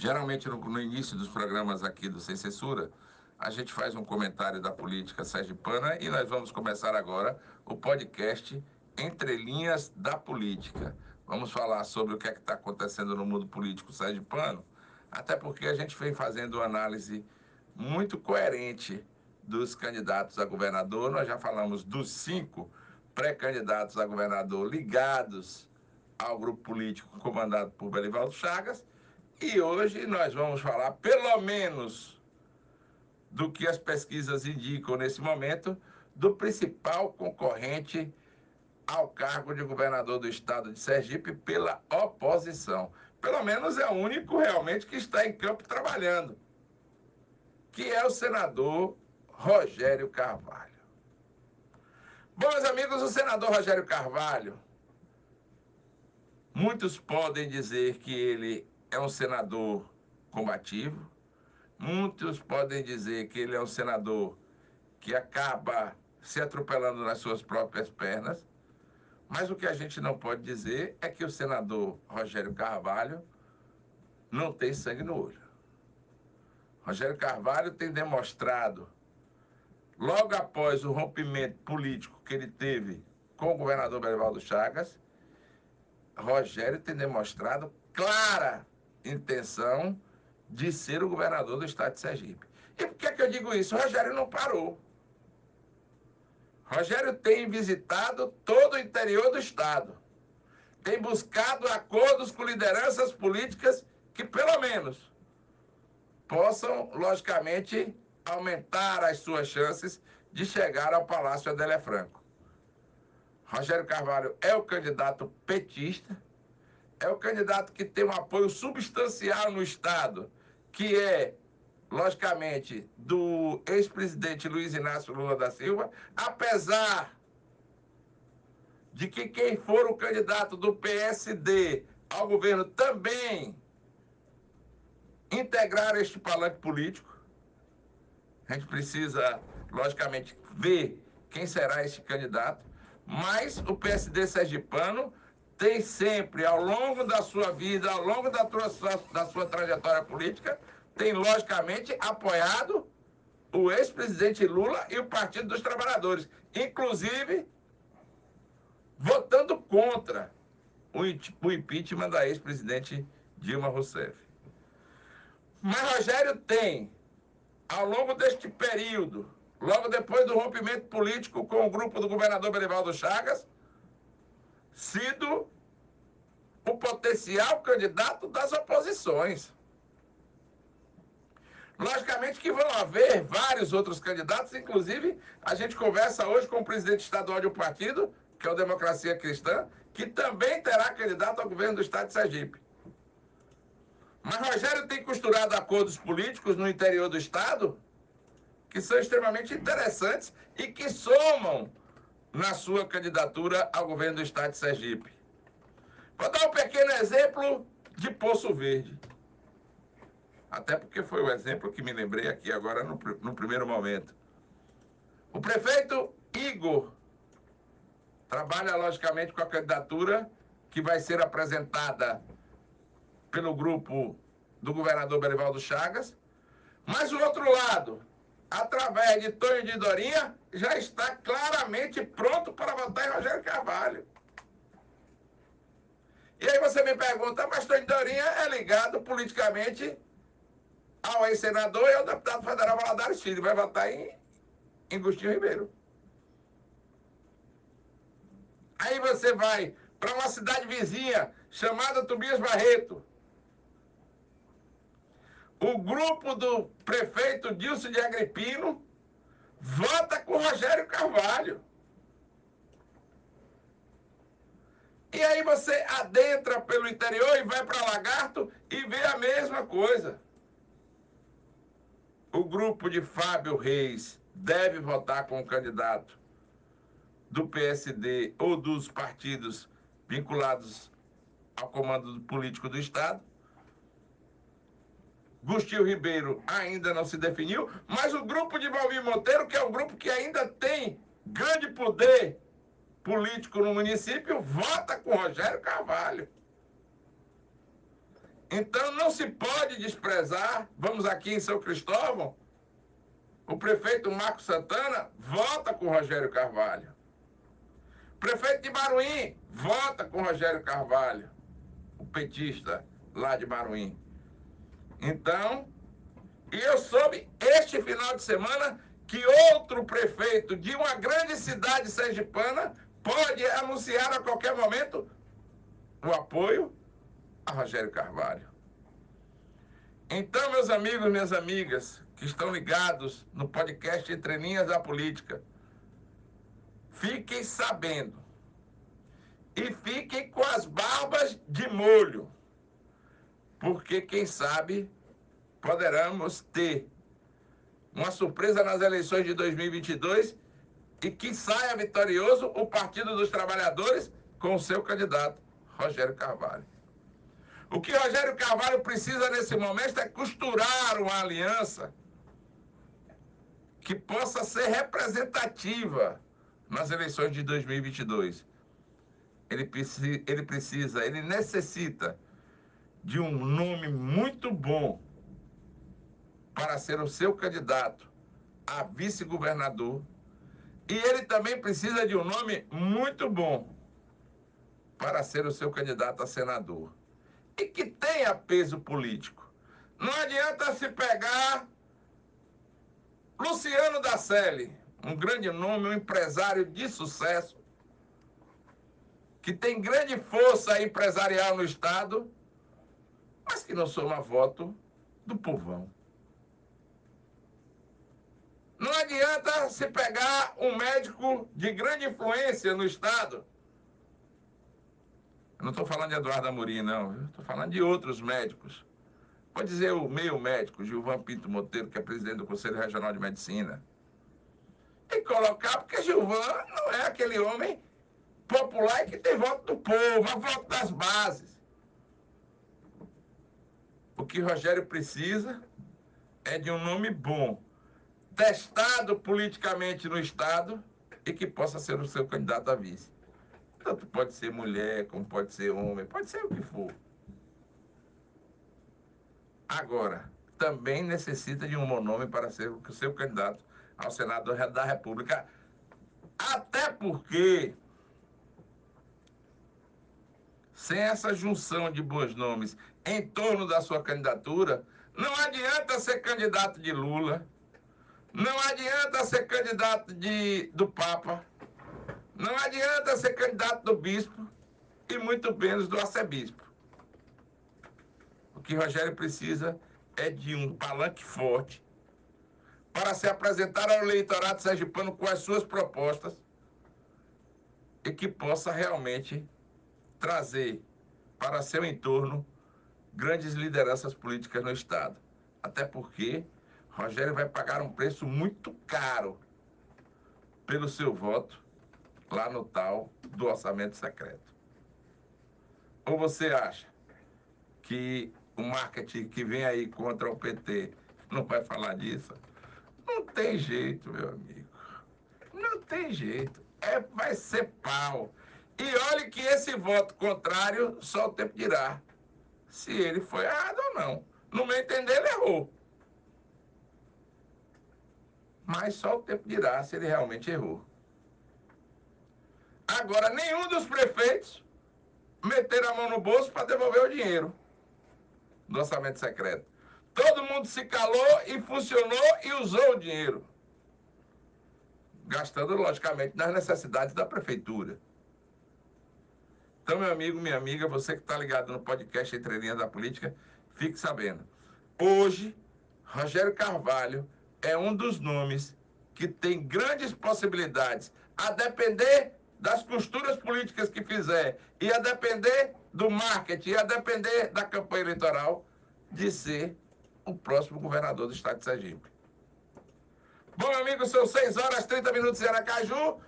Geralmente, no, no, início dos programas aqui do Sem Censura, a gente faz um comentário da política sergipana e nós vamos começar agora o podcast Entre Linhas da Política. Vamos falar sobre o que é está acontecendo no mundo político sergipano, até porque a gente vem fazendo uma análise muito coerente dos candidatos a governador. Nós já falamos dos cinco pré-candidatos a governador ligados ao grupo político comandado por Belivaldo Chagas. E hoje nós vamos falar, pelo menos, do que as pesquisas indicam nesse momento, do principal concorrente ao cargo de governador do estado de Sergipe pela oposição. Pelo menos é o único realmente que está em campo trabalhando, que é o senador Rogério Carvalho. Bom, meus amigos, o senador Rogério Carvalho, muitos podem dizer que ele é um senador combativo, muitos podem dizer que ele é um senador que acaba se atropelando nas suas próprias pernas, mas o que a gente não pode dizer é que o senador Rogério Carvalho não tem sangue no olho. Rogério Carvalho tem demonstrado logo após o rompimento político que ele teve com o governador Belivaldo Chagas, Rogério tem demonstrado clara intenção de ser o governador do estado de Sergipe. E por que, é que eu digo isso? Rogério não parou. Rogério tem visitado todo o interior do estado. Tem buscado acordos com lideranças políticas que, pelo menos, possam, logicamente, aumentar as suas chances de chegar ao Palácio Adélé Franco. Rogério Carvalho é o candidato petista, é o candidato que tem um apoio substancial no Estado, que é, logicamente, do ex-presidente Luiz Inácio Lula da Silva, apesar de que quem for o candidato do PSD ao governo também integrar este palanque político, a gente precisa, logicamente, ver quem será esse candidato, mas o PSD sergipano tem sempre, ao longo da sua vida, ao longo da sua, da sua trajetória política, tem logicamente apoiado o ex-presidente Lula e o Partido dos Trabalhadores, inclusive votando contra o impeachment da ex-presidente Dilma Rousseff. Mas Rogério tem ao longo deste período, logo depois do rompimento político com o grupo do governador Belivaldo Chagas, sido o potencial candidato das oposições. Logicamente que vão haver vários outros candidatos, inclusive a gente conversa hoje com o presidente estadual de um partido, que é o Democracia Cristã, que também terá candidato ao governo do estado de Sergipe. Mas Rogério tem costurado acordos políticos no interior do Estado que são extremamente interessantes e que somam na sua candidatura ao governo do Estado de Sergipe. Vou dar um pequeno exemplo de Poço Verde. Até porque foi o exemplo que me lembrei aqui agora no, no primeiro momento. O prefeito Igor trabalha, logicamente, com a candidatura que vai ser apresentada pelo grupo do governador Berivaldo Chagas, mas o outro lado, através de Tonho de Dorinha, já está claramente pronto para votar em Rogério Carvalho. E aí você me pergunta, mas Tonho de Dorinha é ligado politicamente ao ex-senador e ao deputado federal Valadares Filho, vai votar em, em Agostinho Ribeiro. Aí você vai para uma cidade vizinha chamada Tobias Barreto, o grupo do prefeito Dilson de Agripino vota com Rogério Carvalho. E aí você adentra pelo interior e vai para Lagarto e vê a mesma coisa. O grupo de Fábio Reis deve votar com o candidato do PSD ou dos partidos vinculados ao comando político do Estado. Gustil Ribeiro ainda não se definiu, mas o grupo de Valmir Monteiro, que é um grupo que ainda tem grande poder político no município, vota com Rogério Carvalho. Então não se pode desprezar. Vamos aqui em São Cristóvão. O prefeito Marco Santana vota com Rogério Carvalho. Prefeito de Baruim vota com Rogério Carvalho, o petista lá de Baruim. Então, e eu soube este final de semana que outro prefeito de uma grande cidade sergipana pode anunciar a qualquer momento o apoio a Rogério Carvalho. Então, meus amigos, minhas amigas, que estão ligados no podcast Entre Linhas da Política, fiquem sabendo e fiquem com as barbas de molho, porque quem sabe poderemos ter uma surpresa nas eleições de 2022 e que saia vitorioso o Partido dos Trabalhadores com o seu candidato, Rogério Carvalho. O que Rogério Carvalho precisa nesse momento é costurar uma aliança que possa ser representativa nas eleições de 2022. Ele precisa, ele precisa, ele necessita de um nome muito bom para ser o seu candidato a vice-governador. E ele também precisa de um nome muito bom para ser o seu candidato a senador. E que tenha peso político. Não adianta se pegar Luciano Dacelli, um grande nome, um empresário de sucesso, que tem grande força empresarial no Estado, mas que não soma voto do povão. Não adianta se pegar um médico de grande influência no Estado. Eu não estou falando de Eduardo Amorim, não. Estou falando de outros médicos. Pode dizer o meio médico, Gilvan Pinto Monteiro, que é presidente do Conselho Regional de Medicina. E colocar, porque Gilvan não é aquele homem popular que tem voto do povo, a voto das bases. Que Rogério precisa é de um nome bom testado politicamente no Estado e que possa ser o seu candidato a vice. Tanto pode ser mulher, como pode ser homem, pode ser o que for. Agora, também necessita de um bom nome para ser o seu candidato ao Senado da República. Até porque, sem essa junção de bons nomes em torno da sua candidatura, não adianta ser candidato de Lula, não adianta ser candidato de, do Papa, não adianta ser candidato do bispo e muito menos do arcebispo. O que Rogério precisa é de um palanque forte para se apresentar ao eleitorado sergipano com as suas propostas e que possa realmente trazer para seu entorno grandes lideranças políticas no Estado. Até porque Rogério vai pagar um preço muito caro pelo seu voto lá no tal do orçamento secreto. Ou você acha que o marketing que vem aí contra o PT não vai falar disso? Não tem jeito, meu amigo. Não tem jeito. É, vai ser pau. E olhe que esse voto contrário, só o tempo dirá se ele foi errado ou não. No meu entender, ele errou. Mas só o tempo dirá se ele realmente errou. Agora, nenhum dos prefeitos meteram a mão no bolso para devolver o dinheiro do orçamento secreto. Todo mundo se calou e funcionou e usou o dinheiro. Gastando, logicamente, nas necessidades da prefeitura. Então, meu amigo, minha amiga, você que está ligado no podcast Entre Linhas da Política, fique sabendo. Hoje, Rogério Carvalho é um dos nomes que tem grandes possibilidades, a depender das costuras políticas que fizer e a depender do marketing, e a depender da campanha eleitoral, de ser o próximo governador do estado de Sergipe. Bom, amigos, são 6 horas 30 minutos em Aracaju.